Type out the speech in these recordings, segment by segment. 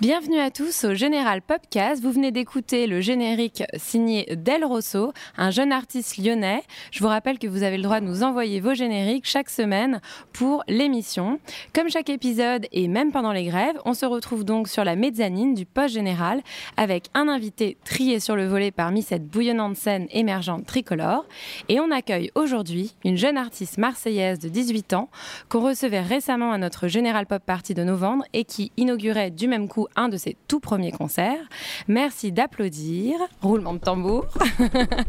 Bienvenue à tous au Général Popcast. Vous venez d'écouter le générique signé Del Rosso, un jeune artiste lyonnais. Je vous rappelle que vous avez le droit de nous envoyer vos génériques chaque semaine pour l'émission. Comme chaque épisode et même pendant les grèves, on se retrouve donc sur la mezzanine du poste général avec un invité trié sur le volet parmi cette bouillonnante scène émergente tricolore. Et on accueille aujourd'hui une jeune artiste marseillaise de 18 ans qu'on recevait récemment à notre Général Pop Party de novembre et qui inaugurait du même coup un de ses tout premiers concerts. Merci d'applaudir. Roulement de tambour.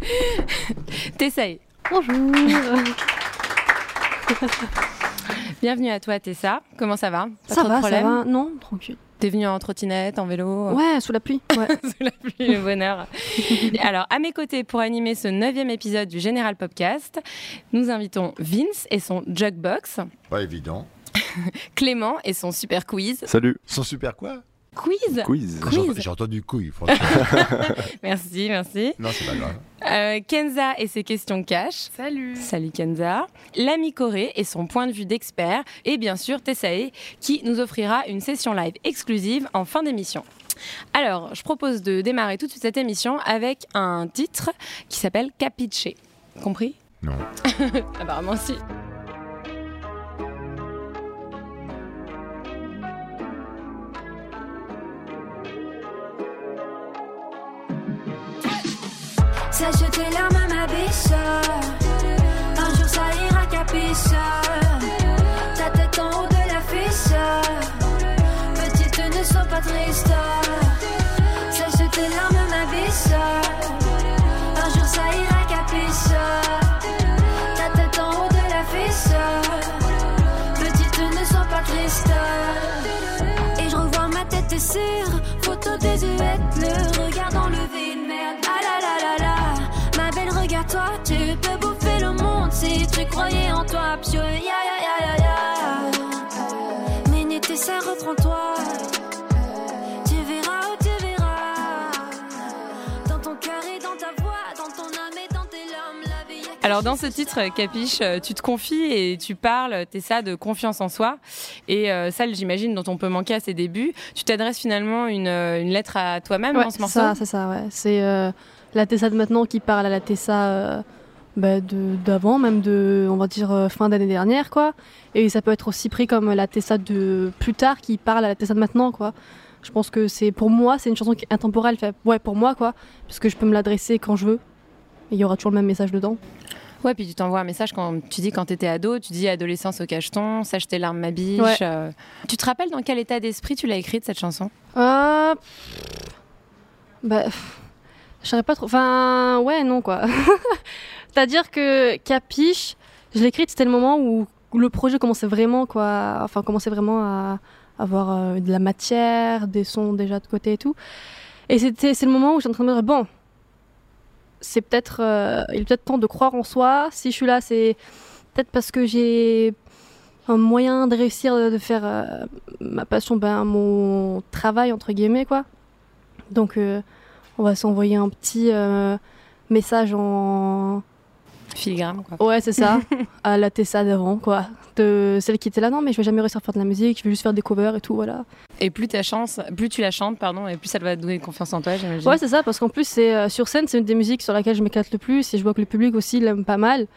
T'essayes. Bonjour. Bienvenue à toi, Tessa. Comment ça va? Pas ça trop va, de problème ça va. Non, tranquille. T'es venue en trottinette, en vélo? Ouais, sous la pluie. Ouais. sous la pluie, le bonheur. Alors, à mes côtés, pour animer ce neuvième épisode du Général Popcast, nous invitons Vince et son Jugbox. Pas évident. Clément et son super quiz. Salut. Son super quoi? Quiz. Quiz. J'ai entendu couille, franchement. merci, merci. Non, c'est pas grave. Euh, Kenza et ses questions cash. Salut. Salut Kenza. L'ami Corée et son point de vue d'expert. Et bien sûr Tessae qui nous offrira une session live exclusive en fin d'émission. Alors, je propose de démarrer tout de suite cette émission avec un titre qui s'appelle Capiche. Compris? Non. Apparemment si. Je tes larmes à ma biche. Un jour ça ira capiche. Ta tête en haut de la fiche Petite ne sois pas triste. Sèche tes larmes à ma biche. Un jour ça ira capiche. Ta tête en haut de la fiche Petite ne sois pas triste. Et je revois ma tête sur Photo des huettes Le croyais en toi. Pio, ya ya ya ya ya. Minute, ça reprends-toi. Tu verras où tu verras. Dans ton cœur et dans ta voix, dans ton âme et dans tes larmes, la vie. Alors dans ce titre, Capiche, tu te confies et tu parles, t'es ça, de confiance en soi. Et euh, ça, j'imagine, dont on peut manquer à ses débuts. Tu t'adresses finalement une, une, lettre à toi-même ouais, dans ce morceau ça, C'est ça, ouais. C'est euh, la Tessa de maintenant qui parle à la Tessa euh, bah, d'avant, même de, on va dire, euh, fin d'année dernière, quoi. Et ça peut être aussi pris comme la Tessa de plus tard qui parle à la Tessa de maintenant, quoi. Je pense que c'est, pour moi, c'est une chanson qui est intemporelle. Fait, ouais, pour moi, quoi. Puisque je peux me l'adresser quand je veux. Et il y aura toujours le même message dedans. Ouais, puis tu t'envoies un message quand tu dis quand t'étais ado, tu dis adolescence au cacheton, sache tes larmes ma biche. Ouais. euh. Tu te rappelles dans quel état d'esprit tu l'as écrite cette chanson? Euh... Bah... Je pas trop... Enfin... Ouais, non, quoi. C'est-à-dire que Capiche, je l'ai écrite, c'était le moment où le projet commençait vraiment, quoi... Enfin, commençait vraiment à avoir euh, de la matière, des sons déjà de côté et tout. Et c'est le moment où j'étais en train de me dire, bon, c'est peut-être... euh, il est peut-être temps de croire en soi. Si je suis là, c'est peut-être parce que j'ai un moyen de réussir de faire euh, ma passion, ben, mon travail, entre guillemets, quoi. Donc, on va s'envoyer un petit message en... Filigrane, quoi. Ouais, c'est ça, à la Tessa d'avant, quoi. De celle qui était là, non, mais je vais jamais réussir à faire de la musique, je vais juste faire des covers et tout, voilà. Et plus, ta chance, plus tu la chantes, pardon, et plus ça va te donner confiance en toi, j'imagine. Ouais, c'est ça, parce qu'en plus, c'est euh, sur scène, c'est une des musiques sur laquelle je m'éclate le plus, et je vois que le public aussi l'aime pas mal.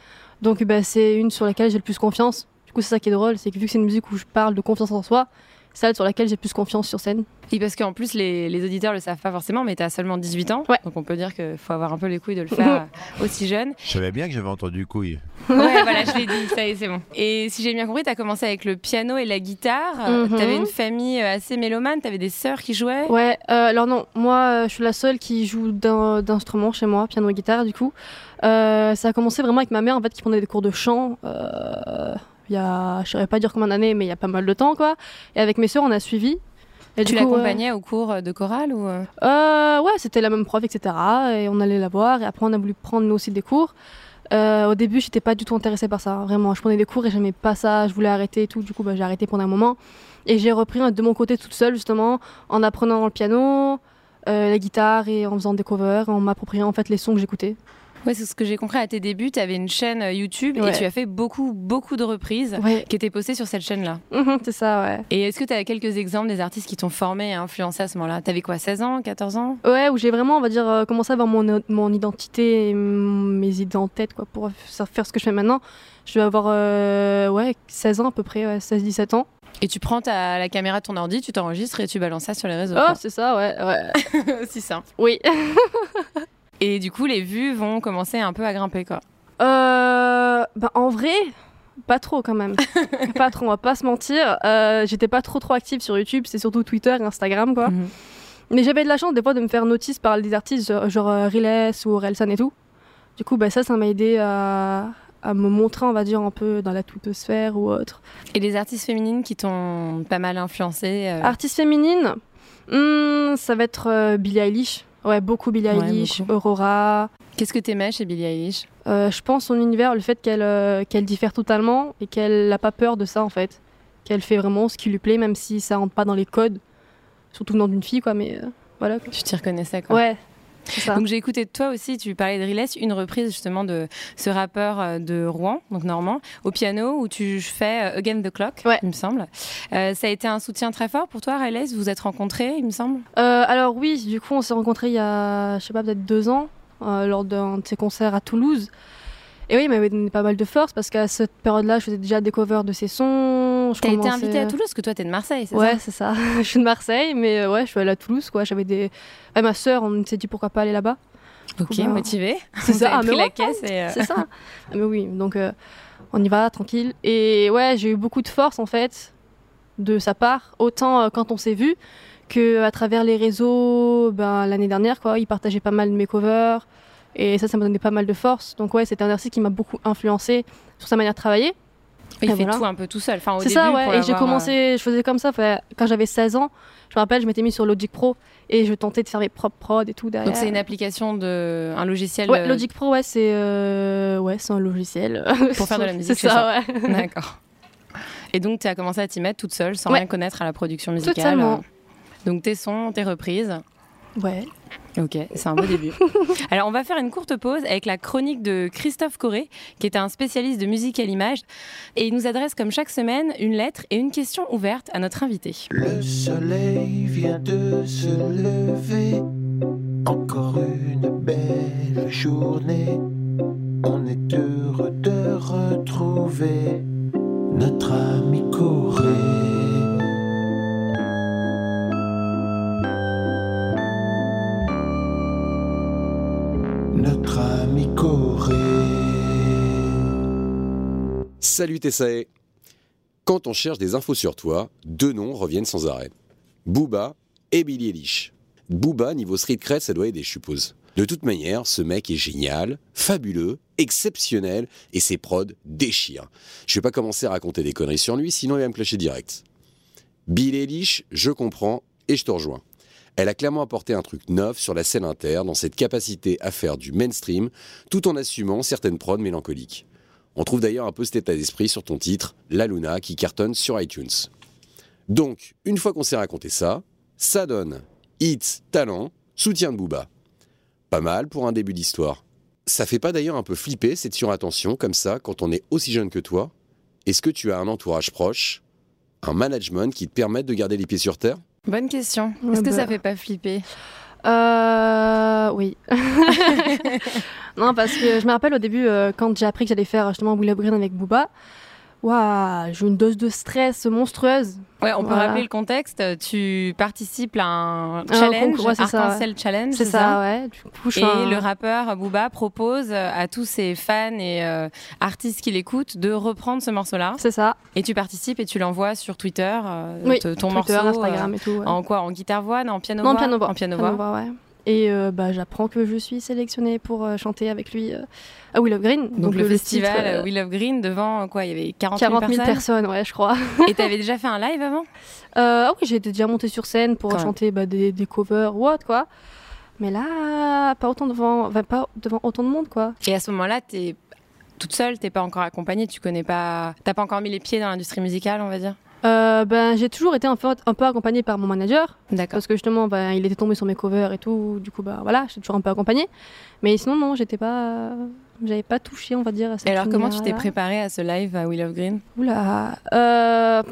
Donc, bah, c'est une sur laquelle j'ai le plus confiance. Du coup, c'est ça qui est drôle, c'est que vu que c'est une musique où je parle de confiance en soi, celle sur laquelle j'ai plus confiance sur scène. Oui, parce qu'en plus, les, les auditeurs le savent pas forcément, mais tu as seulement 18 ans. Ouais. Donc on peut dire qu'il faut avoir un peu les couilles de le faire euh, aussi jeune. Je savais bien que j'avais entendu couille. Ouais, voilà, je l'ai dit, ça y est, c'est bon. Et si j'ai bien compris, tu as commencé avec le piano et la guitare. Mhm. Tu avais une famille euh, assez mélomane, tu avais des sœurs qui jouaient. Ouais, euh, alors non, moi euh, je suis la seule qui joue d'instruments chez moi, piano et guitare du coup. Euh, ça a commencé vraiment avec ma mère en fait qui prenait des cours de chant. Euh, Il y a, je saurais pas dire combien d'années, mais il y a pas mal de temps quoi. Et avec mes sœurs on a suivi. Et Tu l'accompagnais au cours de chorale ou euh? Euh, ouais, c'était la même prof, etc. Et on allait la voir. Et après, on a voulu prendre nous aussi des cours. Euh, au début, j'étais pas du tout intéressée par ça. Vraiment, je prenais des cours et j'aimais pas ça. Je voulais arrêter et tout. Du coup, bah, j'ai arrêté pendant un moment. Et j'ai repris hein, de mon côté toute seule, justement, en apprenant le piano, euh, la guitare et en faisant des covers, en m'appropriant en fait les sons que j'écoutais. Ouais, c'est ce que j'ai compris à tes débuts. Tu avais une chaîne euh, YouTube et tu as fait beaucoup, beaucoup de reprises Ouais, qui étaient postées sur cette chaîne-là. Mhm, c'est ça, ouais. Et est-ce que tu as quelques exemples des artistes qui t'ont formé et influencé à ce moment-là? T'avais quoi, 16 ans, 14 ans? Ouais, où j'ai vraiment, on va dire, euh, commencé à avoir mon, mon identité, et mes idées en tête, quoi, pour faire ce que je fais maintenant. Je vais avoir, euh, ouais, 16 ans à peu près, ouais, 16-17 ans. Et tu prends ta, la caméra de ton ordi, tu t'enregistres et tu balances ça sur les réseaux. Oh, c'est ça, ouais, ouais. aussi simple. oui. Et du coup, les vues vont commencer un peu à grimper, quoi. Euh, bah, en vrai, pas trop quand même. pas trop, on va pas se mentir. Euh, J'étais pas trop trop active sur YouTube, c'est surtout Twitter et Instagram quoi. Mhm. Mais j'avais de la chance des fois de me faire notice par des artistes genre, genre euh, Riles ou Relsan et tout. Du coup, bah, ça, ça m'a aidé à, à me montrer, on va dire, un peu dans la sphère ou autre. Et les artistes féminines qui t'ont pas mal influencé euh, Artiste féminine, hmm, ça va être euh, Billie Eilish. Ouais, beaucoup Billie Ouais, Eilish, beaucoup. Aurora. Qu'est-ce que t'aimais chez Billie Eilish? Euh, je pense son univers, le fait qu'elle euh, qu'elle diffère totalement et qu'elle n'a pas peur de ça en fait. Qu'elle fait vraiment ce qui lui plaît, même si ça rentre pas dans les codes. Surtout venant d'une fille, quoi, mais euh, voilà. quoi. Tu t'y reconnaissais, quoi. Ouais. Donc j'ai écouté de toi aussi, tu parlais de Riles, une reprise justement de ce rappeur euh, de Rouen, donc normand, au piano où tu fais euh, Again the Clock, Ouais. il me semble. Euh, ça a été un soutien très fort pour toi, Riles Vous vous êtes rencontrés, il me semble? Euh, alors oui, du coup, on s'est rencontrés il y a, je sais pas, peut-être deux ans, euh, lors d'un de ses concerts à Toulouse. Et oui, il m'avait donné pas mal de force parce qu'à cette période-là, je faisais déjà des covers de ses sons. Je T'as été commençais- invité à Toulouse, parce que toi t'es de Marseille, c'est Ouais, ça c'est ça. je suis de Marseille, mais euh, ouais, je suis allée à Toulouse, quoi. J'avais des. Ouais, ma sœur, on s'est dit pourquoi pas aller là-bas. Ok, Bah, motivé. C'est ça, ah, pris mais la ouais, caisse et... euh, C'est ça. Ah, mais oui, donc euh, on y va tranquille. Et ouais, j'ai eu beaucoup de force en fait de sa part, autant euh, quand on s'est vu que à travers les réseaux. Ben, l'année dernière, quoi, il partageait pas mal de mes covers et ça, ça m'a donné pas mal de force. Donc ouais, c'était un artiste qui m'a beaucoup influencé sur sa manière de travailler. Il Et fait voilà. tout un peu tout seul. Enfin, C'est ça, pour ouais. Et j'ai commencé, je faisais comme ça quand j'avais 16 ans. Je me rappelle, je m'étais mis sur Logic Pro et je tentais de faire mes propres prods et tout euh, derrière. Donc c'est une application de... un logiciel Ouais, euh, Logic Pro, ouais, c'est euh, ouais, c'est un logiciel Pour faire de la musique, C'est ça, ouais. D'accord. Et donc, tu as commencé à t'y mettre toute seule, sans Ouais. rien connaître à la production musicale. Totalement. Donc, tes sons, tes reprises. Ouais. Ok, c'est un beau début. Alors, on va faire une courte pause avec la chronique de Christophe Corré, qui est un spécialiste de musique à l'image. Et il nous adresse, comme chaque semaine, une lettre et une question ouverte à notre invité. Le soleil vient de se lever. Encore une belle journée. On est heureux de retrouver notre ami Corée. Salut Tessae Quand on cherche des infos sur toi, deux noms reviennent sans arrêt. Booba et Billy Eilish. Booba, niveau street cred, ça doit aider, je suppose. De toute manière, ce mec est génial, fabuleux, exceptionnel, et ses prods déchirent. Je vais pas commencer à raconter des conneries sur lui, sinon il va me clasher direct. Billy Eilish, je comprends, et je te rejoins. Elle a clairement apporté un truc neuf sur la scène inter dans cette capacité à faire du mainstream tout en assumant certaines prods mélancoliques. On trouve d'ailleurs un peu cet état d'esprit sur ton titre, La Luna, qui cartonne sur iTunes. Donc, une fois qu'on s'est raconté ça, ça donne hit, talent, soutien de Booba. Pas mal pour un début d'histoire. Ça fait pas d'ailleurs un peu flipper cette surattention comme ça quand on est aussi jeune que toi? Est-ce que tu as un entourage proche, un management qui te permette de garder les pieds sur terre? Bonne question. Est-ce que bah. ça fait pas flipper? Euh, oui. non, parce que je me rappelle au début, euh, quand j'ai appris que j'allais faire justement Willow Green avec Booba, Waouh, j'ai une dose de stress monstrueuse. Ouais, on peut rappeler le contexte. Tu participes à un Un challenge, concours, ouais, Arc-en-Ciel Challenge, C'est ça, ouais. Du coup, Et un- le rappeur Booba propose à tous ses fans et euh, artistes qui l'écoutent de reprendre ce morceau-là. C'est ça. Et tu participes et tu l'envoies sur Twitter, euh, Oui, ton Twitter, morceau. Instagram euh, et tout. ouais. en quoi En guitare-voix Non, en piano-voix Non, piano-voix. En piano-voix. Piano-voix, ouais. Et euh, bah, j'apprends que je suis sélectionnée pour euh, chanter avec lui euh, à Willow Green. Donc, le, festival titre, We Love Green devant quoi Il y avait 40 000 40 000 personnes. personnes, ouais, je crois. Et t'avais déjà fait un live avant? Ah oui, j'ai déjà monté sur scène pour Quand chanter bah, des, des covers ou autre, quoi. Mais là, pas autant devant, enfin, pas devant autant de monde, quoi. Et à ce moment-là, t'es toute seule, t'es pas encore accompagnée, tu connais pas, t'as pas encore mis les pieds dans l'industrie musicale, on va dire? Euh, ben, j'ai toujours été un peu, un peu accompagnée par mon manager, parce que justement, ben, il était tombé sur mes covers et tout, du coup, bah voilà, j'étais toujours un peu accompagnée. Mais sinon, non, j'étais pas, j'avais pas touché, on va dire. À cette Et alors, comment tu t'es préparée à ce live à We Love Green? Oula, euh...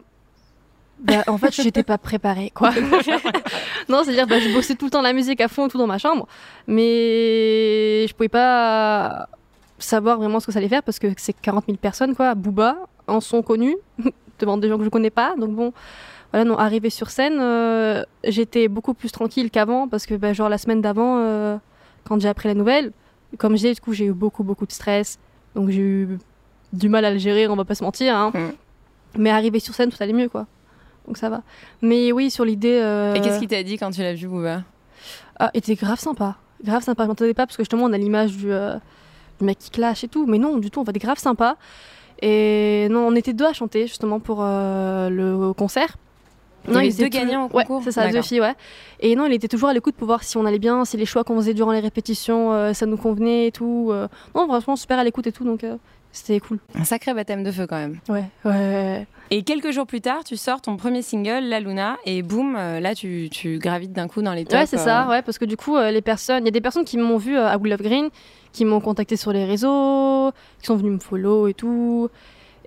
bah, en fait, j'étais pas préparée, quoi. non, c'est-à-dire, bah, je bossais tout le temps la musique à fond, tout dans ma chambre, mais je pouvais pas savoir vraiment ce que ça allait faire parce que c'est 40 000 personnes, quoi. Booba, en son connu, devant des gens que je connais pas, donc bon. Voilà, non, arrivé sur scène, euh, j'étais beaucoup plus tranquille qu'avant parce que, bah, genre, la semaine d'avant, euh, quand j'ai appris la nouvelle, comme je disais, du coup, j'ai eu beaucoup, beaucoup de stress. Donc, j'ai eu du mal à le gérer, on va pas se mentir. Hein. Mm. Mais arrivé sur scène, tout allait mieux, quoi. Donc, ça va. Mais oui, sur l'idée. euh, Et qu'est-ce qu'il t'a dit quand tu l'as vu, Booba ah, il était grave sympa. Grave sympa. Je m'entendais pas parce que justement, on a l'image du, du mec qui clash et tout. Mais non, du tout, on va être grave sympa. Et non, on était deux à chanter justement pour euh, le concert. Il avait étaient deux gagnants au Ouais, concours c'est ça, deux filles, ouais. Et non, il était toujours à l'écoute pour voir si on allait bien, si les choix qu'on faisait durant les répétitions, euh, ça nous convenait et tout. euh. Non, franchement, super à l'écoute et tout, donc euh, c'était cool. Un sacré baptême de feu quand même. Ouais, ouais. Et quelques jours plus tard, tu sors ton premier single, La Luna, et boum, euh, là tu, tu gravites d'un coup dans les tops. Ouais, c'est ça, euh, ouais, parce que du coup, euh, les personnes, il y a des personnes qui m'ont vu à We Love Green, qui m'ont contacté sur les réseaux, qui sont venus me follow et tout.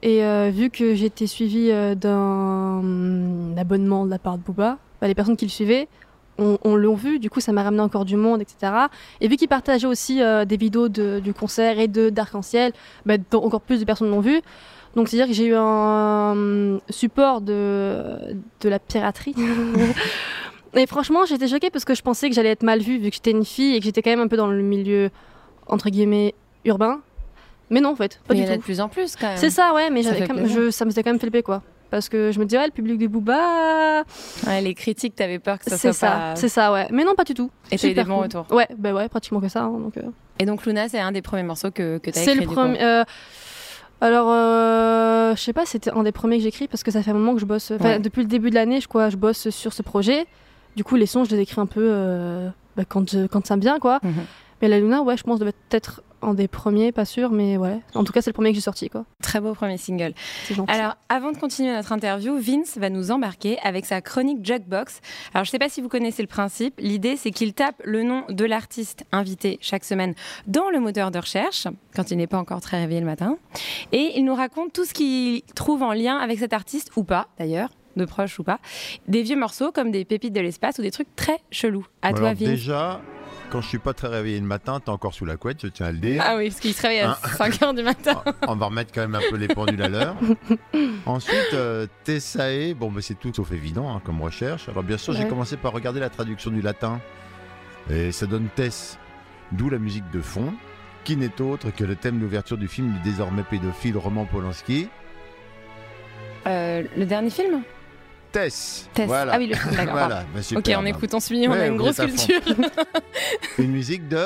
Et euh, vu que j'étais suivie euh, d'un hum, abonnement de la part de Booba, bah, les personnes qui le suivaient, on, on l'ont vu, du coup ça m'a ramené encore du monde, etc. Et vu qu'ils partageaient aussi euh, des vidéos de- du concert et de d'Arc-en-Ciel, bah, donc encore plus de personnes l'ont vu. Donc c'est-à-dire que j'ai eu un hum, support de, de la piraterie. Et franchement, j'étais choquée parce que je pensais que j'allais être mal vue vu que j'étais une fille et que j'étais quand même un peu dans le milieu, entre guillemets, urbain. Mais non, en fait, pas Mais du y en a tout. de plus en plus quand même. C'est ça, ouais, mais Ça quand même- je, ça me faisait quand même flipper, quoi. Parce que je me disais, ouais, le public des Booba. Ouais, les critiques, t'avais peur que ça C'est soit ça, pas. c'est ça, ouais. Mais non, pas du tout. Et t'as eu des bons cool. retours. Ouais, bah ouais, pratiquement que ça. hein, donc, euh. Et donc Luna, c'est un des premiers morceaux que, que t'as écrit. C'est le premier. Euh, Alors, euh, je sais pas, c'était un des premiers que j'écris parce que ça fait un moment que je bosse. enfin, Ouais. Depuis le début de l'année, je, quoi, je bosse sur ce projet. Du coup, les sons, je les écris un peu euh, bah, quand, je- quand ça me vient, quoi. Mhm. Mais la Luna, ouais, je pense, devait être un des premiers, pas sûr, mais ouais. En tout cas, c'est le premier que j'ai sorti, quoi. Très beau premier single. C'est gentil. Alors, avant de continuer notre interview, Vince va nous embarquer avec sa chronique Jukebox. Alors, je ne sais pas si vous connaissez le principe. L'idée, c'est qu'il tape le nom de l'artiste invité chaque semaine dans le moteur de recherche, quand il n'est pas encore très réveillé le matin. Et il nous raconte tout ce qu'il trouve en lien avec cet artiste, ou pas d'ailleurs, de proche ou pas. Des vieux morceaux comme des pépites de l'espace ou des trucs très chelous. À Alors, toi, Vince. Déjà, quand je suis pas très réveillé le matin, t'es encore sous la couette, je tiens à le dire. Ah oui, parce qu'il se réveille à Hein 5 h du matin. On va remettre quand même un peu les pendules à l'heure. Ensuite, euh, Tessae, bon, bah, c'est tout sauf évident hein, comme recherche. Alors, bien sûr, j'ai commencé par regarder la traduction du latin. Et ça donne Tess, d'où la musique de fond, qui n'est autre que le thème d'ouverture du film du désormais pédophile Roman Polanski. Euh, le dernier film? Tess. Tess. Voilà. Ah oui, le film, d'accord. Voilà, bah, Ok, super, on bah. écoute, on suit, on Ouais, a une vous grosse êtes à fond. culture. Une musique de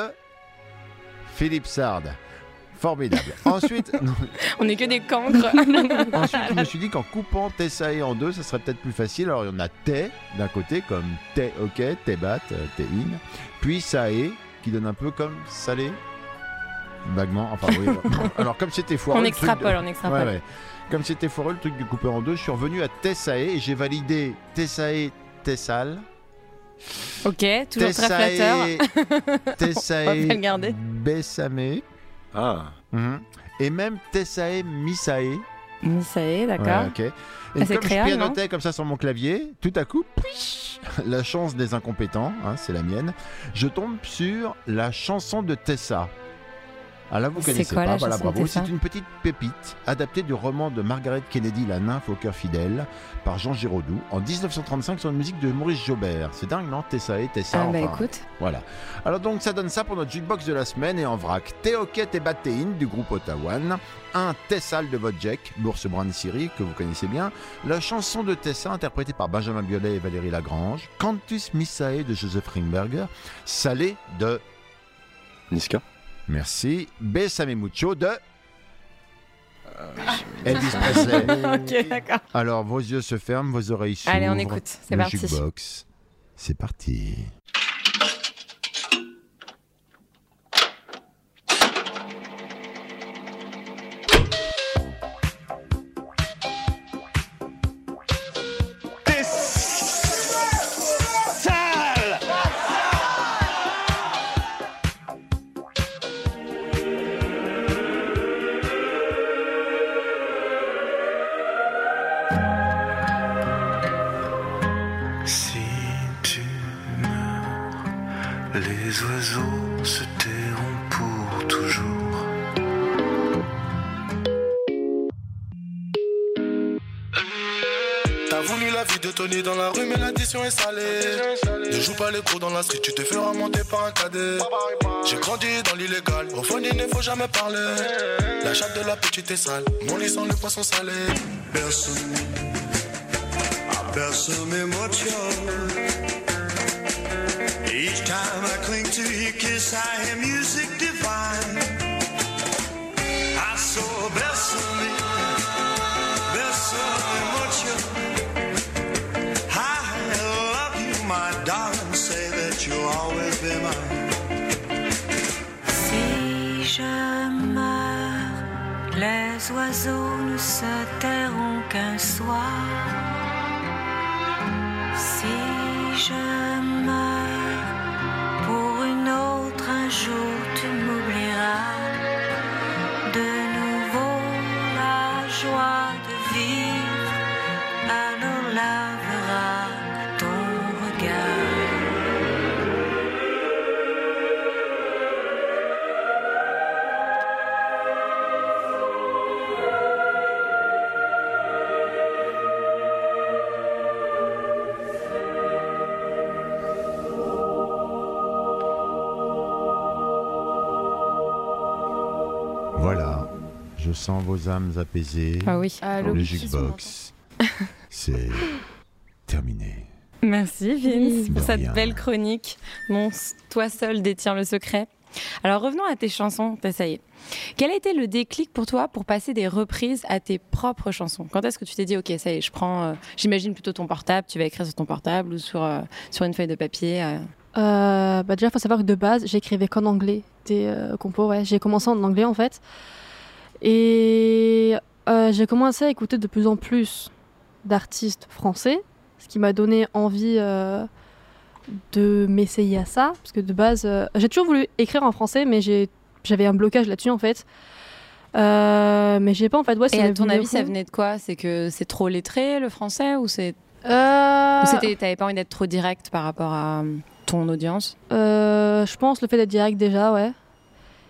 Philippe Sard. Formidable. Ensuite, non, on est que des cancres. Ensuite, je me suis dit qu'en coupant Tessae en deux, ça serait peut-être plus facile. Alors, il y en a Té d'un côté, comme Té, ok, Té bat, euh, Té in. Puis Sae, qui donne un peu comme salé. Vaguement, enfin oui. Alors, comme c'était foireux. on le truc de- extrapole, on extrapole. Ouais, ouais. Comme c'était foireux le truc du couper en deux, je suis revenu à Tessae et j'ai validé Tessae, Tessal. Ok, toujours très flatteur. Tessae. Bessamé. Ah. Mhm. Et même Tessae, Misae. Misae, d'accord. Ouais, ok. Et Ah, c'est comme je créole, pianotais comme ça sur mon clavier, tout à coup, pouish, la chance des incompétents, hein, c'est la mienne, je tombe sur la chanson de Tessa. Ah là, vous C'est connaissez quoi, pas, la voilà, bravo. C'est une petite pépite adaptée du roman de Margaret Kennedy, La nymphe au cœur fidèle, par Jean Giraudoux, en 1935 sur une musique de Maurice Jobert. C'est dingue, non? Tessa et Tessa, Ah bah enfin, écoute, Voilà. Alors donc, ça donne ça pour notre jukebox de la semaine et en vrac. Théoquette et Batéine du groupe Ottawan. Un Tessal de Vodjek, l'ours brun de Syrie, que vous connaissez bien. La chanson de Tessa, interprétée par Benjamin Biolay et Valérie Lagrange. Cantus Missae de Joseph Ringberger. Salé de Niska Merci. Besame Mucho de. Elvis Presley. ok, d'accord. Alors, vos yeux se ferment, vos oreilles s'ouvrent. Allez, on écoute, c'est Le parti. jukebox, c'est parti. Les gros dans la street, tu te feras monter par un cadet. J'ai grandi dans l'illégal, au fond il ne faut jamais parler. La chatte de la petite est sale, mon lit sent le poisson salé. Berce-moi mucho. Each time I cling to your kiss, I hear music les oiseaux ne se tairont qu'un soir. Si je sens vos âmes apaisées. Ah oui. Le jukebox, c'est terminé. Merci Vince pour cette rien. belle chronique. Mon toi seul détient le secret. Alors revenons à tes chansons, ça y est. Quel a été le déclic pour toi pour passer des reprises à tes propres chansons? Quand est-ce que tu t'es dit ok ça y est, je prends, euh, j'imagine plutôt ton portable, tu vas écrire sur ton portable ou sur euh, sur une feuille de papier. euh. Euh, bah déjà, faut savoir que de base, j'écrivais qu'en anglais des euh, compos. Ouais, j'ai commencé en anglais en fait, et euh, j'ai commencé à écouter de plus en plus d'artistes français, ce qui m'a donné envie euh, de m'essayer à ça, parce que de base, euh, j'ai toujours voulu écrire en français, mais j'avais un blocage là-dessus en fait. Mais j'ai pas en fait. Ouais, Et à ton avis, ça venait de quoi? C'est que c'est trop lettré le français ou c'est Euh, t'avais pas envie d'être trop direct par rapport à ton audience? Euh, je pense le fait d'être direct déjà, ouais.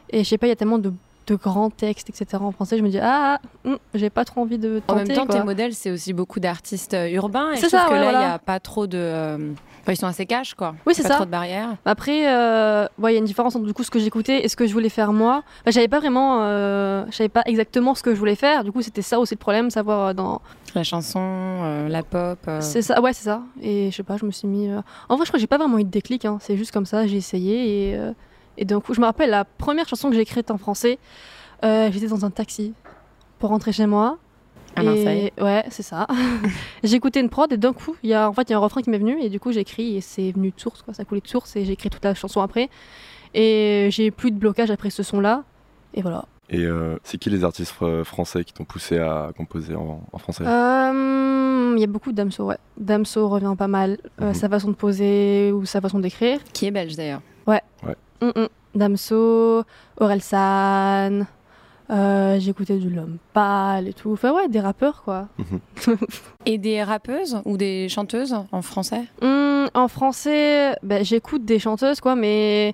Et je sais pas, il y a tellement de, de grands textes, etc. en français, je me dis, ah, hum, j'ai pas trop envie de En tenter. même temps, quoi. tes modèles, c'est aussi beaucoup d'artistes euh, urbains. Et je C'est trouve ça, que là, il voilà. n'y a pas trop de. euh, enfin, ils sont assez cash, quoi. Oui, c'est Pas ça. trop de barrières. Après, euh, ouais, il y a une différence entre du coup ce que j'écoutais et ce que je voulais faire moi. Bah, j'avais pas vraiment, euh, je savais pas exactement ce que je voulais faire. Du coup, c'était ça aussi le problème, savoir dans. La chanson, la pop. C'est ça, ouais, c'est ça. Et je sais pas, je me suis mis. En vrai, je crois que j'ai pas vraiment eu de déclic. Hein. C'est juste comme ça, j'ai essayé et et d'un coup, je me rappelle la première chanson que j'ai écrite en français. euh, J'étais dans un taxi pour rentrer chez moi. À Et- Marseille. Ouais, c'est ça. J'écoutais une prod et d'un coup, il y a en fait il y a un refrain qui m'est venu et du coup j'ai écrit et c'est venu de source quoi, ça coulait de source et j'ai écrit toute la chanson après et j'ai plus de blocage après ce son là et voilà. Et euh, c'est qui les artistes fr- français qui t'ont poussé à composer en, en français? Euh, Il y a beaucoup de Damso, ouais. Damso revient pas mal, euh, Mhm. sa façon de poser ou sa façon d'écrire. Qui est belge d'ailleurs. Ouais. Ouais. Mm, mm. Damso, Aurel San, euh, j'écoutais du L'Homme Pâle et tout. Enfin ouais, des rappeurs quoi. Et des rappeuses ou des chanteuses en français? Hum, en français, bah, j'écoute des chanteuses, quoi, mais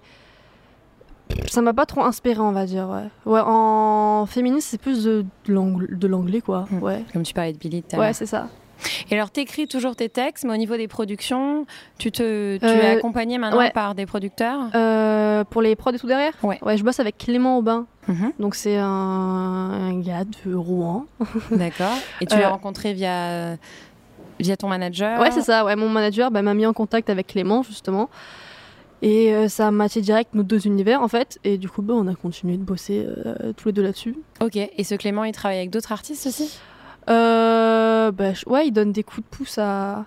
Ça m'a pas trop inspiré, on va dire. Ouais, ouais en féministe, c'est plus de, de l'ang- de l'anglais, quoi. Hmm. Ouais, Comme tu parlais de Billy ouais c'est ça. Et alors, t'écris toujours tes textes, mais au niveau des productions, tu, te, tu Euh, es accompagné maintenant ouais. par des producteurs? Euh, pour les prods et tout derrière? Ouais. Ouais, je bosse avec Clément Aubin. Mhm. Donc, c'est un, un gars de Rouen. D'accord. Et tu Euh, l'as rencontré via, via ton manager? Ouais, c'est ça. Ouais, mon manager bah, m'a mis en contact avec Clément, justement. Et euh, ça a matché direct nos deux univers, en fait. Et du coup, bah, on a continué de bosser euh, tous les deux là-dessus. Ok. Et ce Clément, il travaille avec d'autres artistes aussi? Euh, bah, ouais, il donne des coups de pouce à,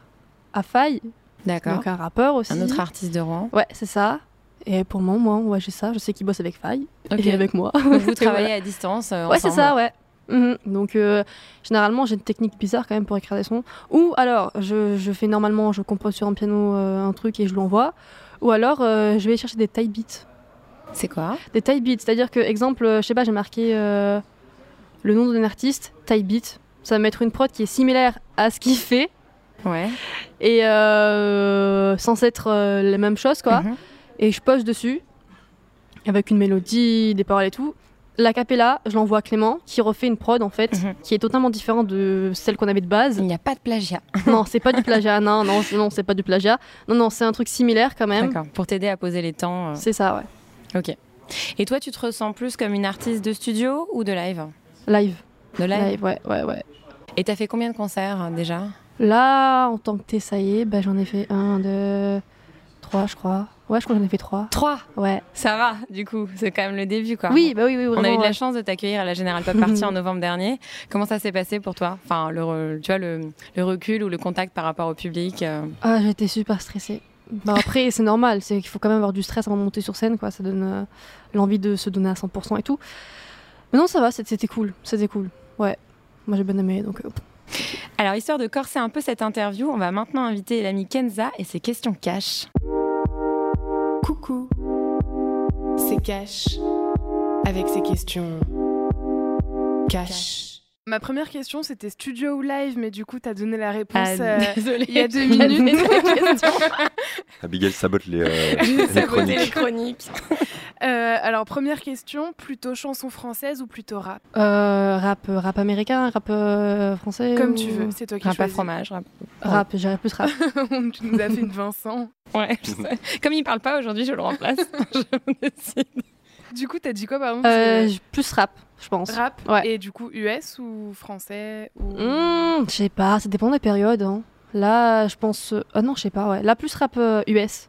à Faille, D'accord. donc un rappeur aussi. Un autre artiste de Rouen. Ouais, c'est ça. Et pour moi, ouais, j'ai ça. Je sais qu'il bosse avec Faille Ok. et avec moi. Donc vous travaillez voilà. à distance euh, Ouais, c'est ça, ouais. Mhm. Donc, euh, généralement, j'ai une technique bizarre quand même pour écrire des sons. Ou alors, je, je fais normalement, je compose sur un piano euh, un truc et je l'envoie. Ou alors, je vais chercher des type beats. C'est quoi? Des type beats, c'est-à-dire que, exemple, je sais pas, j'ai marqué le nom d'un artiste, type beat. Ça va mettre une prod qui est similaire à ce qu'il fait Ouais. et euh, sans être euh, les mêmes choses, quoi. Mhm. Et je pose dessus avec une mélodie, des paroles et tout. La capella, je l'envoie à Clément qui refait une prod en fait Mhm. qui est totalement différente de celle qu'on avait de base. Il n'y a pas de plagiat. non, c'est pas du plagiat. Non, non, non, c'est pas du plagiat. Non, non, c'est un truc similaire quand même. D'accord. Pour t'aider à poser les temps. euh, C'est ça, ouais. Ok. Et toi, tu te ressens plus comme une artiste de studio ou de live? Live. De live. Live, ouais, ouais, ouais. Et t'as fait combien de concerts déjà? Là, en tant que Tessaillé, bah, j'en ai fait un, deux, trois, je crois. Ouais, je crois que j'en ai fait trois. Trois? Ouais. Ça va, du coup. C'est quand même le début, quoi. Oui, bah oui, oui, On a eu de la ouais. chance de t'accueillir à la Générale Pop Party en novembre dernier. Comment ça s'est passé pour toi? Enfin, le, tu vois, le, le recul ou le contact par rapport au public euh, Ah, j'étais super stressée. Bah, après, c'est normal, c'est qu'il faut quand même avoir du stress avant de monter sur scène, quoi. Ça donne euh, l'envie de se donner à 100% et tout. Mais non, ça va, c'était cool. C'était cool. Ouais. Moi, j'ai bien aimé, donc. euh, Alors, histoire de corser un peu cette interview, on va maintenant inviter l'ami Kenza et ses questions cash. Coucou, c'est Cash avec ses questions Cash. Ma première question c'était studio ou live, mais du coup t'as donné la réponse Ah, euh, il y a deux minutes. Abigail sabote les, euh, chroniques. les chroniques. Euh, alors première question, plutôt chanson française ou plutôt rap? Euh, rap, rap américain, rap euh, français Comme ou- tu veux, c'est toi qui Rap à choisis. fromage. Rap. Rap, j'irais plus rap. tu nous as fait une Vincent. Ouais, je sais. Comme il parle pas aujourd'hui, je le remplace. je décide. Du coup t'as dit quoi par exemple Euh, c'est j- plus rap, je pense. Rap Ouais. et du coup US ou français ou... Hmm, je sais pas, ça dépend des périodes. hein. Là, je pense. euh, Ah non, je sais pas, ouais. Là, plus rap euh, US.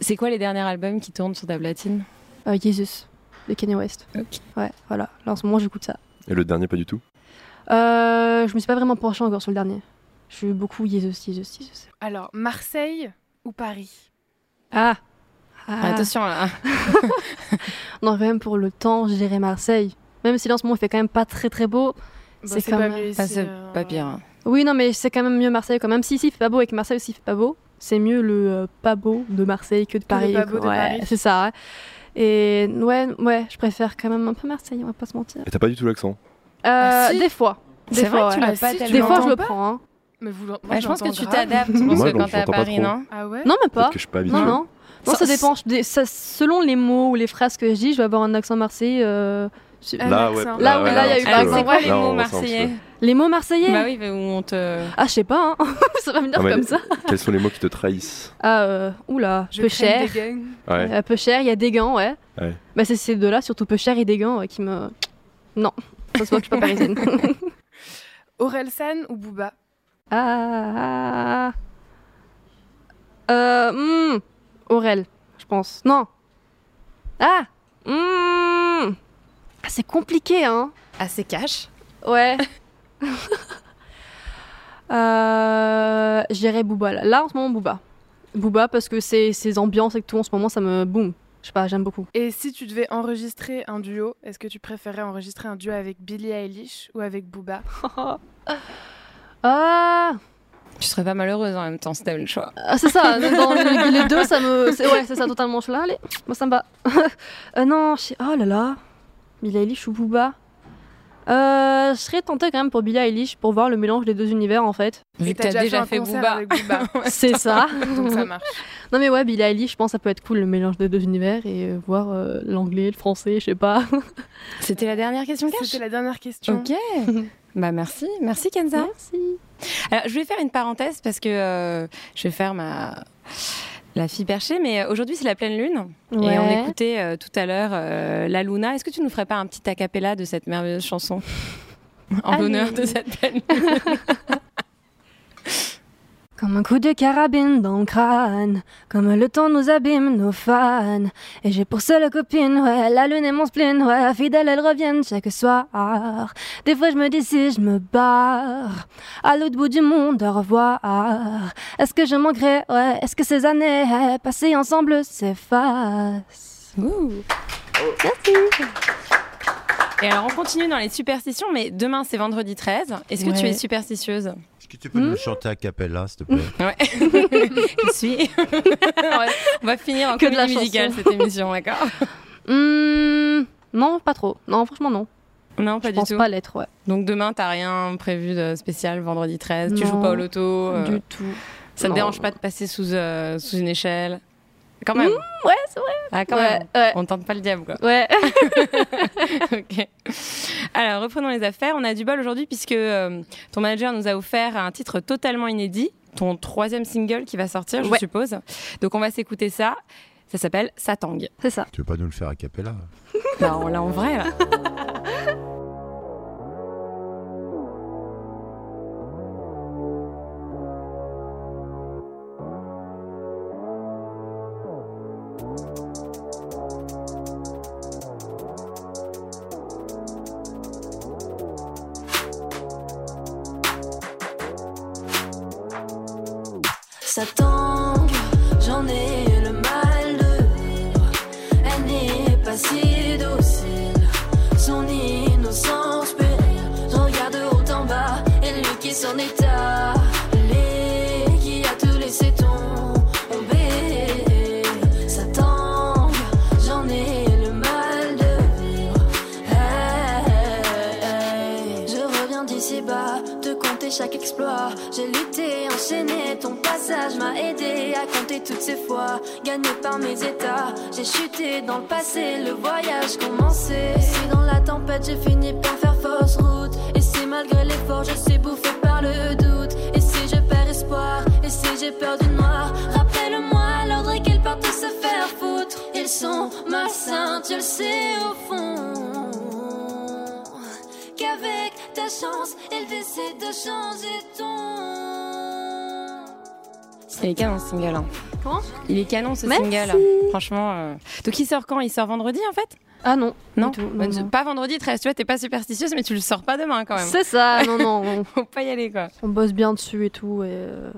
C'est quoi les derniers albums qui tournent sur ta platine Euh, Jesus, de Kanye West. Ok. Ouais, voilà. Là, en ce moment, j'écoute ça. Et le dernier, pas du tout. Euh, je me suis pas vraiment penchée encore sur le dernier. Je suis beaucoup Jesus, Jesus, Jesus. Alors Marseille ou Paris Ah, Ah. Attention là. Non, quand même, pour le temps, je dirais Marseille. Même si là, en ce moment, il fait quand même pas très très beau. Bah, c'est quand pas même- mieux ici, Pas, ce- euh, pas pire. hein. Oui, non, mais c'est quand même mieux Marseille quand même. Si, si, il fait pas beau et que Marseille aussi il fait pas beau, c'est mieux le euh, pas beau de Marseille que de le Paris. pas beau quoi. de ouais, Paris. c'est ça. Et ouais, ouais, je préfère quand même un peu Marseille, on va pas se mentir. Et t'as pas du tout l'accent. Euh, Ah, si. Des fois. Des C'est vrai fois, que tu ouais. l'as Ah, pas si, Des fois, je le prends. hein. Mais vous, moi, Ouais, je pense que tu t'adaptes quand t'es à Paris, trop. non Ah ouais Non, même pas. Que je suis pas habitué. Non, non. Non, ça Ça- dépend. Je- des- ça- selon les mots ou les phrases que je dis, je vais avoir un accent marseillais. euh, Ah, Là, ouais. Là, oui, là, il y a eu par exemple, ouais. c'est quoi les Là, mots marseillais Les mots marseillais Bah oui, mais où on te. Ah, je sais pas. hein. ça va venir Ah, mais- comme ça. Quels sont les mots qui te trahissent Ah, euh, oula, Je peu cher. des. Euh, peu cher, il y a des gants, ouais. Ouais. Bah, c'est ces deux-là, surtout peu cher et des gants, ouais, qui me. Non, ça se voit que je suis pas parisienne. Orelsan ou Booba ah. Euh. hmm, Aurel, je pense. Non. Ah. hmm. Ah, c'est compliqué, hein. Assez cash. Ouais. euh, je dirais Booba. Là. Là, en ce moment, Booba. Booba, parce que ces, ces ambiances et tout, en ce moment, ça me. Boum. Je sais pas, j'aime beaucoup. Et si tu devais enregistrer un duo, est-ce que tu préférais enregistrer un duo avec Billie Eilish ou avec Booba? Ah. Tu serais pas malheureuse en même temps si t'avais le choix. Ah, c'est ça, dans les, les deux, ça me. c'est- Ouais, c'est ça, totalement. Je suis là, allez, moi ça me va. Euh, non, je. Oh là là. Billie Eilish ou Booba? Euh, je serais tentée quand même pour Billie Eilish pour voir le mélange des deux univers en fait. Vu que t'as déjà un fait Booba. avec Booba. C'est ça. Donc ça marche. Non mais ouais, Billie Eilish, je pense que ça peut être cool le mélange des deux univers et euh, voir euh, l'anglais, le français, je sais pas. C'était la dernière question cash? C'était la dernière question. Ok. bah merci, merci Kenza. Merci. Alors je vais faire une parenthèse parce que euh, je vais faire ma la fille perchée, mais euh, aujourd'hui c'est la pleine lune et on écoutait euh, tout à l'heure euh, La Luna. Est-ce que tu nous ferais pas un petit acapella de cette merveilleuse chanson en Allez. l'honneur de cette pleine lune Comme un coup de carabine dans le crâne, comme le temps nous abîme nos fans. Et j'ai pour seule copine, ouais, la lune est mon spleen, ouais, fidèle elle reviennent chaque soir. Des fois je me dis si je me barre, à l'autre bout du monde, au revoir. Est-ce que je manquerai, ouais, est-ce que ces années eh, passées ensemble s'effacent? Ouh. Merci. Et alors on continue dans les superstitions, mais demain c'est vendredi 13. Est-ce que tu es superstitieuse Est-ce que tu peux nous le chanter à cappella, s'il te plaît Ouais. Je suis. On va finir en Que de la comédie musicale cette émission, d'accord Hmm, non, pas trop. Non, franchement non. Non, pas je du pense tout. pas l'être, ouais. Donc demain, t'as rien prévu de spécial vendredi 13 Tu Non, joues pas au loto euh, Du tout. Ça te Non. dérange pas de passer sous, euh, sous une échelle? Quand même. Mmh, ouais, c'est vrai. Ah, quand Ouais, même. ouais. On tente pas le diable, quoi. Ouais. ok. Alors, reprenons les affaires. On a du bol aujourd'hui puisque euh, ton manager nous a offert un titre totalement inédit, ton troisième single qui va sortir, je Ouais. suppose. Donc, on va s'écouter ça. Ça s'appelle Satang. C'est ça. Tu veux pas nous le faire à cappella? Là, on l'a en vrai, là. J'ai lutté, enchaîné, ton passage m'a aidé à compter toutes ces fois. Gagné par mes états, j'ai chuté dans le passé, le voyage commencé. Et si dans la tempête j'ai fini par faire fausse route, et si malgré l'effort je suis bouffé par le doute, et si je perds espoir, et si j'ai peur du noir, rappelle-moi l'ordre et qu'ils partent se faire foutre. Ils sont malsains, tu le sais au fond qu'avec ta chance, elle décide de changer ton. Il est canon ce single. hein. Comment? Il est canon ce Merci. single. Franchement. euh. Donc il sort quand? Il sort vendredi en fait? Ah non. Non, tout, non, non. Pas vendredi 13, tu vois, t'es pas superstitieuse, mais tu le sors pas demain quand même. C'est ça, non, non. on- Faut pas y aller quoi. On bosse bien dessus et tout. Et euh,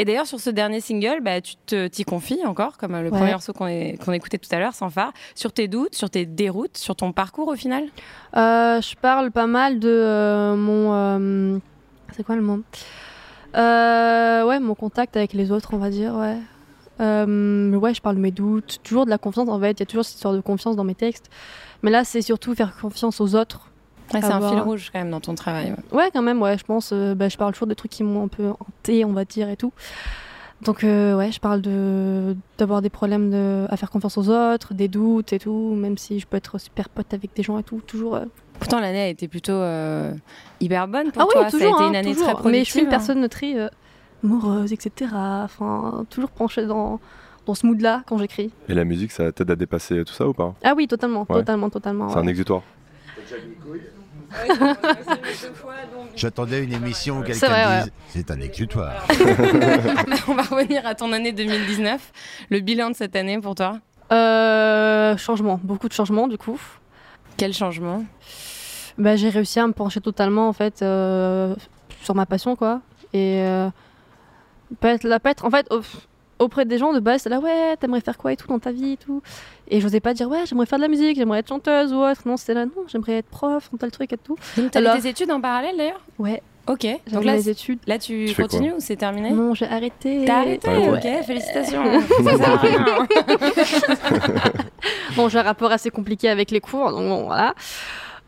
Et d'ailleurs, sur ce dernier single, bah, tu t'y confies encore, comme euh, le Ouais. premier morceau qu'on qu'on écoutait tout à l'heure, sans phare, sur tes doutes, sur tes déroutes, sur ton parcours au final? Euh, je parle pas mal de euh, mon. euh, c'est quoi le mot? Ouais, mon contact avec les autres, on va dire, ouais. Ouais, je parle de mes doutes, toujours de la confiance en fait. Il y a toujours cette histoire de confiance dans mes textes. Mais là, c'est surtout faire confiance aux autres. Ouais, C'est un fil rouge quand même dans ton travail. ouais. Ouais, quand même, ouais, je pense. euh, bah, je parle toujours des trucs qui m'ont un peu hanté, on va dire, et tout. Donc, euh, ouais, je parle de d'avoir des problèmes de, à faire confiance aux autres, des doutes et tout, même si je peux être super pote avec des gens et tout, toujours. euh, Pourtant, l'année a été plutôt euh, hyper bonne pour ah toi. oui, Ça toujours, a été hein, une année toujours. très productive. Mais je suis une hein. personne très euh, amoureuse, etc. Enfin, toujours penchée dans, dans ce mood-là quand j'écris. Et la musique, ça t'aide à dépasser tout ça ou pas? Ah oui, totalement, Ouais. totalement, totalement. C'est un ouais. J'attendais une émission où quelqu'un vrai, ouais. dise c'est un exutoire. On va revenir à ton année 2019. Le bilan de cette année pour toi? Euh, changement, beaucoup de changements du coup. Quel changement? Bah, j'ai réussi à me pencher totalement en fait euh, sur ma passion quoi. Et euh, pas être, là, pas être en fait auprès des gens de base, c'est là ouais, t'aimerais faire quoi et tout dans ta vie et tout. Et j'osais pas dire ouais, j'aimerais faire de la musique, j'aimerais être chanteuse ou autre. Non, c'était là non, j'aimerais être prof, dans tel truc et tout. Donc, t'as Alors- fait tes études en parallèle d'ailleurs? Ouais. Ok. Donc là, les études. là tu continues ou c'est terminé? Non, j'ai arrêté. T'as arrêté Ouais. Ok, félicitations. Bon, j'ai un rapport assez compliqué avec les cours, donc bon, voilà.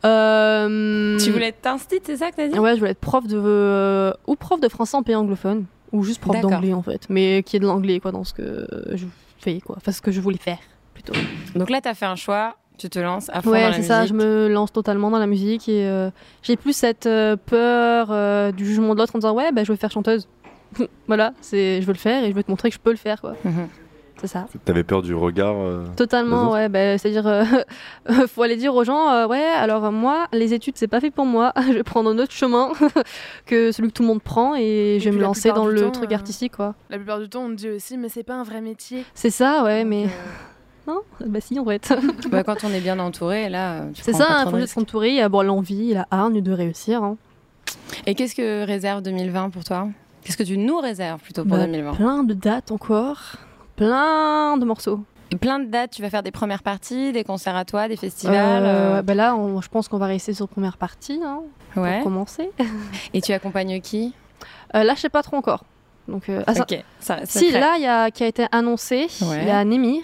Euh, Tu voulais être instit, c'est ça que t'as dit? Ouais, je voulais être prof de euh, ou prof de français en pays anglophone ou juste prof d'anglais en fait, mais qui est de l'anglais quoi dans ce que je fais quoi, enfin ce que je voulais faire plutôt. Donc là, t'as fait un choix, tu te lances à fond dans Ouais, c'est ça, je me lance totalement dans la musique et euh, j'ai plus cette euh, peur euh, du jugement de l'autre en disant ouais, bah, je veux faire chanteuse. voilà, c'est je veux le faire et je veux te montrer que je peux le faire quoi. Mhm. C'est ça. T'avais peur du regard euh, Totalement, ouais. bah, C'est-à-dire, euh, faut aller dire aux gens, euh, ouais, alors euh, moi, les études, c'est pas fait pour moi. je vais prendre un autre chemin que celui que tout le monde prend et, je vais me la lancer dans le temps, truc euh, artistique, quoi. La plupart du temps, on te dit aussi, mais c'est pas un vrai métier. C'est ça, ouais, mais euh, non, bah si, en fait. Bah, quand on est bien entouré, là, tu c'est ça, il de faut juste s'entourer, il y a bon, l'envie, la hargne de réussir. hein. Et qu'est-ce que réserve 2020 pour toi? Qu'est-ce que tu nous réserves plutôt pour Bah, 2020 Plein de dates encore, plein de morceaux. Et plein de dates, tu vas faire des premières parties, des concerts à toi, des festivals. Euh, euh, bah là, on- je pense qu'on va rester sur première partie, hein, ouais. pour commencer. Et tu accompagnes qui? Euh, là, je sais pas trop encore. Donc, ah, ça- Si, là, il y a qui a été annoncé, il Ouais. y a Némir,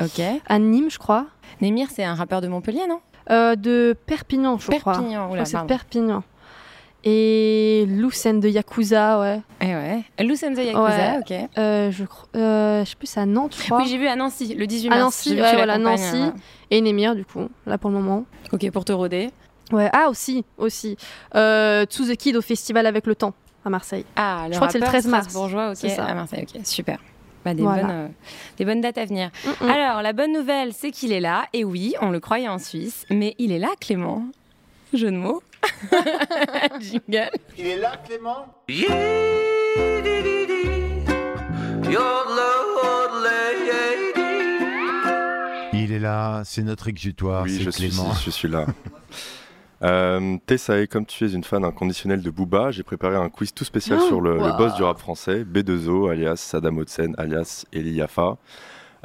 Ok. à Nîmes, je crois. Némir, c'est un rappeur de Montpellier, non? De Perpignan, je crois. Perpignan, Je oula, crois que c'est. Perpignan. Et Lucen de Yakuza, ouais. Eh ouais. Lucenza Yakuza, Ouais. ok. Euh, je, euh, je sais plus, c'est à Nantes, je crois. Oui, j'ai vu à Nancy, le 18 à mars. Nancy, vu que ouais, voilà, Nancy. Et Némir, du coup, là pour le moment. Ok, pour te roder. Ouais, ah, aussi, aussi. Euh, To the Kid au festival avec le temps, à Marseille. Ah, le Je crois que c'est le rappeur 13 mars. strasbourgeois, ok, C'est ça. à Marseille, ok, super. Bah, des, Voilà. bonnes, euh, des bonnes dates à venir. Mm, mm. Alors, la bonne nouvelle, c'est qu'il est là. Et oui, on le croyait en Suisse, mais il est là, Clément. Jeu de mots. Jingle. Il est là, Clément Il est là, c'est notre exutoire, Oui, c'est je suis, Clément. je suis là. Euh, Tessae, comme tu es une fan inconditionnelle de Booba, j'ai préparé un quiz tout spécial Oh, sur le, boss du rap français, B2O, alias Saddam Hussein, alias Eli Yafa.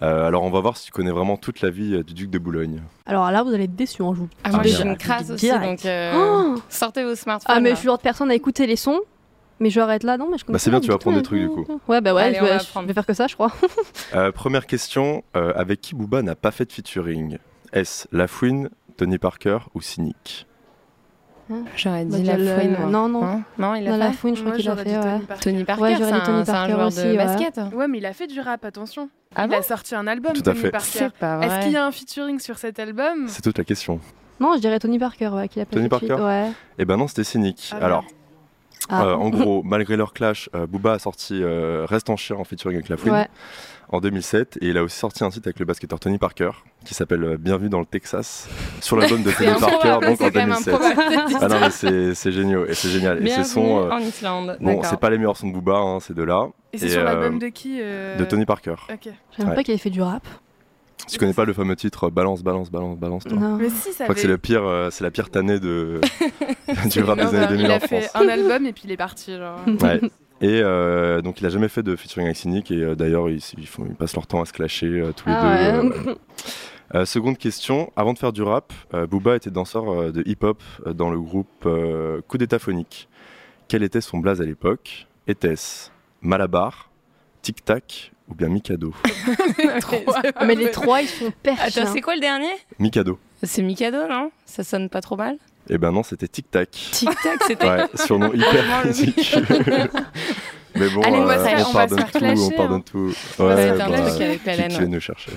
Euh, alors on va voir si tu connais vraiment toute la vie euh, du duc de Boulogne. Alors là, vous allez être déçus, hein, je vous Ah, moi, je suis bien. une crasse aussi, Direct. donc euh, Oh sortez vos smartphones. Ah, mais là. je suis le genre de personne à écouter les sons. Mais je arrête là, non, mais je connais Bah, c'est bien, tu vas apprendre des trucs, du coup. Ouais, bah ouais, Allez, je, vais, va je apprendre. vais faire que ça, je crois. Euh, première question, euh, avec qui Booba n'a pas fait de featuring? Est-ce Lafouine, Tony Parker ou Cynic J'aurais Bah, dit la le- fouine, le- moi. non, non. Hein? Non, il a la fait? Fouine, je crois qu'il a fait. Tony Parker. Tony Parker, Ouais, c'est un, joueur aussi, de ouais. basket. Ouais, mais il a fait du rap, attention. Ah il bon a sorti un album, Tout à Tony fait. Parker. Est-ce qu'il y a un featuring sur cet album? C'est toute la question. Non, je dirais Tony Parker, ouais, qu'il a pas Tony Parker Ouais. Eh ben non, c'était Cynic. Ah. Alors, Ah. euh, en gros, malgré leur clash, euh, Booba a sorti euh, Reste en chien en featuring avec Ouais. en 2007 et il a aussi sorti un titre avec le basketteur Tony Parker qui s'appelle Bienvenue dans le Texas sur l'album de Tony Parker donc en c'est quand même 2007. improbable, cette Ah non mais c'est c'est génial et c'est génial et euh, en Islande. bon d'accord. c'est pas les meilleurs sons de Booba hein, c'est de là Et c'est sur euh, l'album de qui euh, de Tony Parker. Ok. Ouais. pas qu'il avait fait du rap. Tu connais pas le fameux titre euh, Balance balance balance balance toi Non. Mais si, Je ça crois que c'est le pire euh, c'est la pire tannée de du rap des années bah, 2000 Il en a fait France. un album et puis il est parti. Genre. Ouais. Et euh, donc il a jamais fait de featuring avec Cynic et euh, d'ailleurs ils, ils, font- ils passent leur temps à se clasher euh, tous les Ah deux. ouais. euh. Euh, seconde question, avant de faire du rap, euh, Booba était danseur euh, de hip-hop euh, dans le groupe euh, Coup d'état phonique. Quel était son blaze à l'époque? Était-ce Malabar, Tic Tac ou bien Mikado Mais les trois, ils sont perches. Attends, hein. c'est quoi le dernier? Mikado. C'est Mikado, non? Ça sonne pas trop mal? Eh ben non, c'était Tic Tac. Tic Tac, c'était. Ouais, surnom hyper ridicule. Mais bon, Allez, on va euh, on, on pardonne faire tout, clasher, on pardonne hein. tout. va Ouais, bah, avec la qui laine, nous chercher.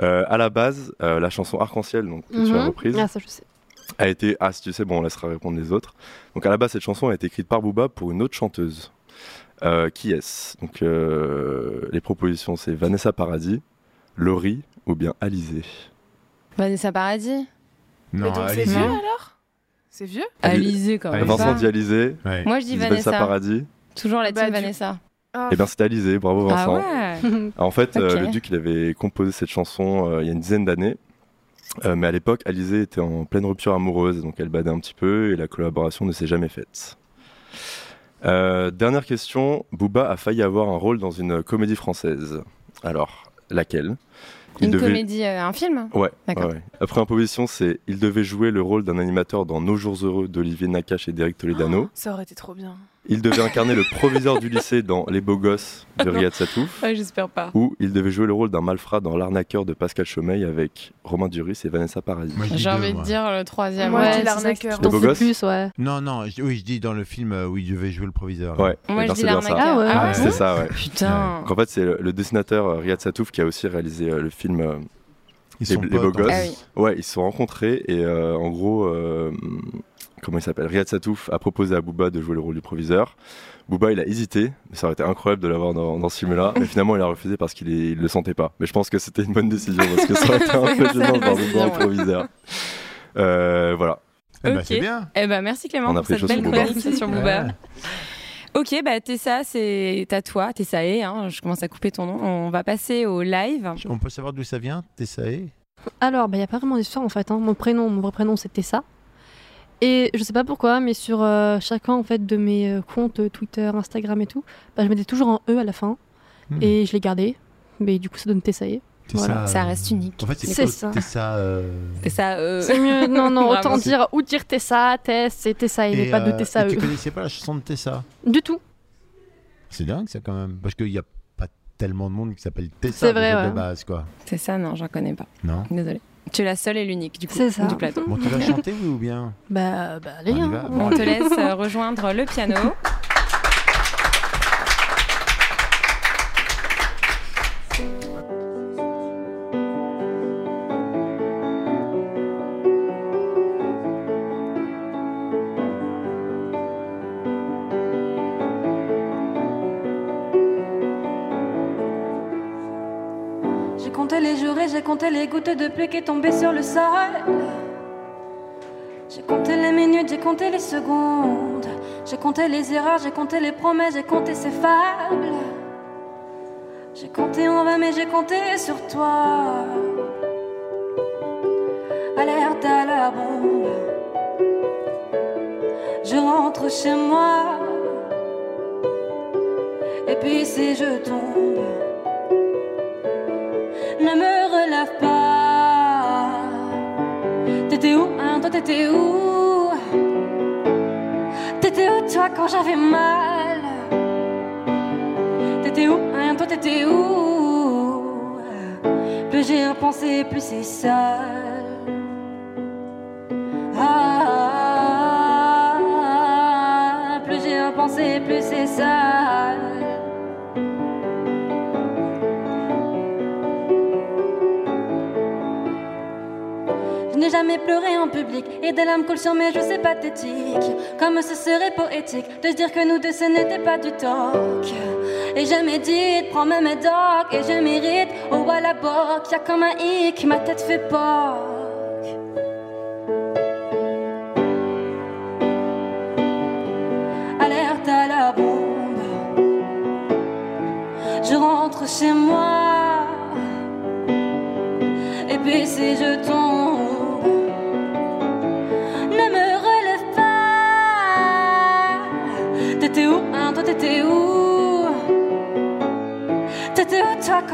Euh, à la base, euh, la chanson Arc-en-Ciel, donc, que tu as Mhm. reprise, Ah, ça, je sais. a été. Ah, si tu sais, bon, on laissera répondre les autres. Donc, à la base, cette chanson a été écrite par Booba pour une autre chanteuse. Euh, qui est-ce? Donc, euh, les propositions, c'est Vanessa Paradis, Laurie ou bien Alizé? Vanessa Paradis? Non, donc c'est vieux alors? C'est vieux? Alizé, quand même. Alizé. Vincent dit Alizé, Ouais. Moi, je dis dit Vanessa. Paradis. Toujours la Bah, team du- Vanessa. Ah, Et bien, c'était Alizé, bravo Ah Vincent. ouais En fait, euh, le Duc, il avait composé cette chanson euh, il y a une dizaine d'années. Euh, mais à l'époque, Alizé était en pleine rupture amoureuse, donc elle badait un petit peu et la collaboration ne s'est jamais faite. Euh, dernière question, Booba a failli avoir un rôle dans une comédie française. Alors, laquelle? Il Une devait- comédie, euh, un film? Ouais, D'accord. ouais, ouais. Après, en proposition, c'est il devait jouer le rôle d'un animateur dans Nos jours heureux d'Olivier Nakache et d'Eric Toledano. Ça aurait été trop bien. Il devait incarner le proviseur du lycée dans Les Beaux Gosses de Riyad Satouf. Ouais, j'espère pas. Ou il devait jouer le rôle d'un malfrat dans L'arnaqueur de Pascal Chomeil avec Romain Duris et Vanessa Paradis. Moi, je dis J'ai deux, envie de moi. dire le troisième. Moi, je dis c'est ça, l'arnaqueur. c'est Les beaux c'est gosses plus, ouais. Non, non, je- oui, je dis dans le film euh, où il devait jouer le proviseur. là. Ouais, Moi, eh je dis c'est bien ça. l'arnaqueur. Ah ouais. Ah C'est bon ça, ouais. Putain. En fait, c'est le, le dessinateur euh, Riyad Satouf qui a aussi réalisé euh, le film euh, Ils Les, sont les potes, beaux en gosses. fait. Ah oui. Ouais, ils se sont rencontrés et euh, en gros, euh, comment il s'appelle Riyad Satouf a proposé à Booba de jouer le rôle du proviseur. Booba, il a hésité, mais ça aurait été incroyable de l'avoir dans, dans ce film-là. Mais finalement, il a refusé parce qu'il il le sentait pas. Mais je pense que c'était une bonne décision parce que ça aurait été un peu C'est gênant de voir Booba en proviseur. Euh, voilà. Eh ben, Ok. c'est bien. Eh ben, merci Clément On a pour pris cette belle sur Booba. chronique sur Booba. Ok, bah Tessa, c'est à toi, Tessae, hein, je commence à couper ton nom. On va passer au live. On peut savoir d'où ça vient, Tessae Alors, il n'y a pas vraiment d'histoire en fait. hein. Mon prénom, mon vrai prénom, c'était ça. Et je sais pas pourquoi, mais sur euh, chacun en fait de mes euh, comptes euh, Twitter, Instagram et tout, bah, je mettais toujours un E à la fin Hmm. et je l'ai gardé. Mais du coup, ça donne Tessae. Voilà. Ça reste unique. En fait, c'est C'est ça. Tessa. euh, Tessa, euh, C'est mieux, non, non, autant c'est- dire ou dire Tessa, Tess, c'est Tessae, mais et, pas de euh, Tessa et Tu E. connaissais pas la chanson de Tessa Du tout. C'est dingue ça quand même. Parce qu'il n'y a pas tellement de monde qui s'appelle Tessa C'est vrai, de base quoi. Tessa, non, j'en connais pas. Non Désolée. Tu es la seule et l'unique du coup C'est ça. du plateau. Bon, tu vas chanter oui, ou bien? Bah, bah allez, On hein. On te laisse euh, rejoindre le piano. les gouttes de pluie qui tombaient sur le sol. J'ai compté les minutes, j'ai compté les secondes. J'ai compté les erreurs, j'ai compté les promesses, j'ai compté ces fables. J'ai compté en vain, mais j'ai compté sur toi. Alerte à la bombe. Je rentre chez moi. Et puis si je tombe t'étais où? T'étais où, toi, quand j'avais mal? T'étais où, hein, toi t'étais où? Plus j'ai à penser, plus c'est seul. Ah, plus j'ai à penser, plus c'est seul. Jamais pleuré en public et des larmes coulent sur mes joues, c'est pathétique. Comme ce serait poétique de se dire que nous deux ce n'était pas du talk. Et je médite, prends mes médocs et je mérite. Oh à la boque, y'a comme un hic, ma tête fait pas. Alerte à la bombe. Je rentre chez moi. Et puis si je tombe,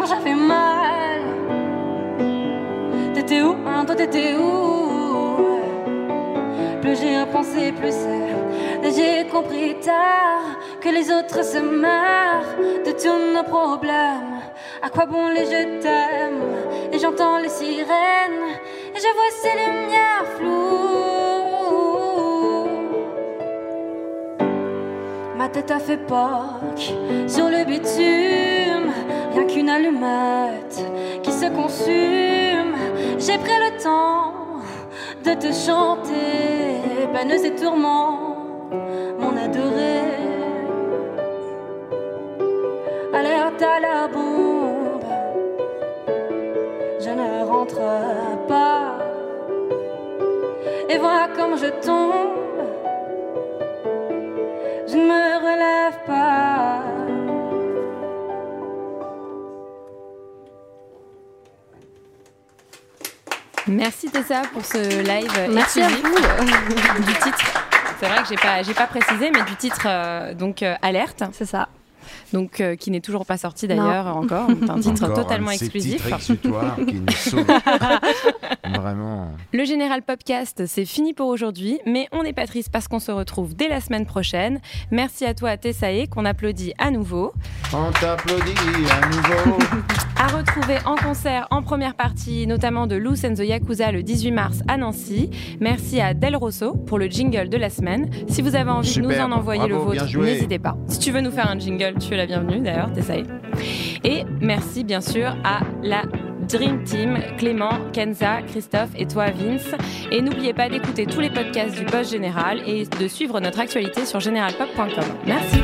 j'avais mal T'étais où, hein, toi t'étais où? Plus j'ai repensé, plus. J'ai compris tard que les autres se marrent de tous nos problèmes. À quoi bon les je t'aime? Et j'entends les sirènes et je vois ces lumières floues. Ma tête a fait poque sur le bitume, rien qu'une allumette qui se consume. J'ai pris le temps de te chanter, peines et tourments, mon adoré. Alerte à la bombe, je ne rentre pas. Et vois comme je tombe, Merci Tessa pour ce live Merci à vous. du titre. C'est vrai que j'ai pas j'ai pas précisé mais du titre euh, donc euh, alerte. C'est ça. Donc euh, qui n'est toujours pas sorti d'ailleurs encore. C'est un titre Encore totalement un de ces exclusif. qui nous. Vraiment. Le Général Popcast, c'est fini pour aujourd'hui, mais on n'est pas triste parce qu'on se retrouve dès la semaine prochaine. Merci à toi, Tessae, qu'on applaudit à nouveau. On t'applaudit à nouveau. À retrouver en concert en première partie, notamment de Loose and the Yakuza le 18 mars à Nancy. Merci à Del Rosso pour le jingle de la semaine. Si vous avez envie de nous en envoyer Bravo, le vôtre, n'hésitez pas. Si tu veux nous faire un jingle, tu es la bienvenue d'ailleurs, Tessae. Et merci bien sûr à la Dream Team, Clément, Kenza, Christophe et toi Vince. Et n'oubliez pas d'écouter tous les podcasts du Post Général et de suivre notre actualité sur généralpop.com. Merci.